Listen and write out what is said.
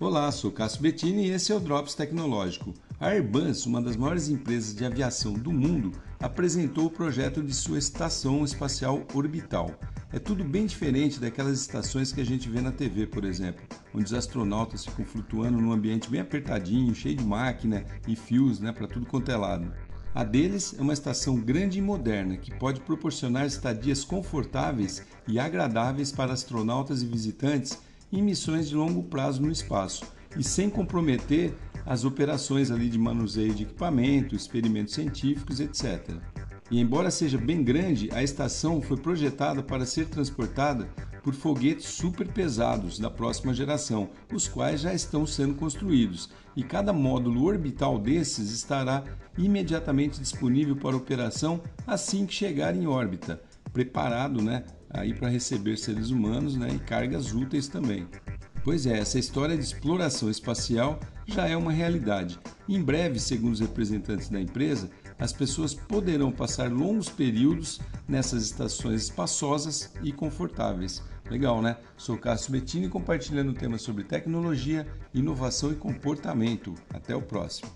Olá, sou Cássio Bettini e esse é o Drops Tecnológico. A Airbus, uma das maiores empresas de aviação do mundo, apresentou o projeto de sua estação espacial orbital. É tudo bem diferente daquelas estações que a gente vê na TV, por exemplo, onde os astronautas ficam flutuando num ambiente bem apertadinho, cheio de máquina e fios né, para tudo quanto é lado. A deles é uma estação grande e moderna que pode proporcionar estadias confortáveis e agradáveis para astronautas e visitantes em missões de longo prazo no espaço e sem comprometer as operações ali de manuseio de equipamento, experimentos científicos, etc. E embora seja bem grande, a estação foi projetada para ser transportada por foguetes super pesados da próxima geração, os quais já estão sendo construídos, e cada módulo orbital desses estará imediatamente disponível para operação assim que chegar em órbita, preparado, né, aí para receber seres humanos, né, e cargas úteis também. Pois é, essa história de exploração espacial já é uma realidade. Em breve, segundo os representantes da empresa, as pessoas poderão passar longos períodos nessas estações espaçosas e confortáveis. Legal, né? Sou Cássio Bettini compartilhando temas sobre tecnologia, inovação e comportamento. Até o próximo.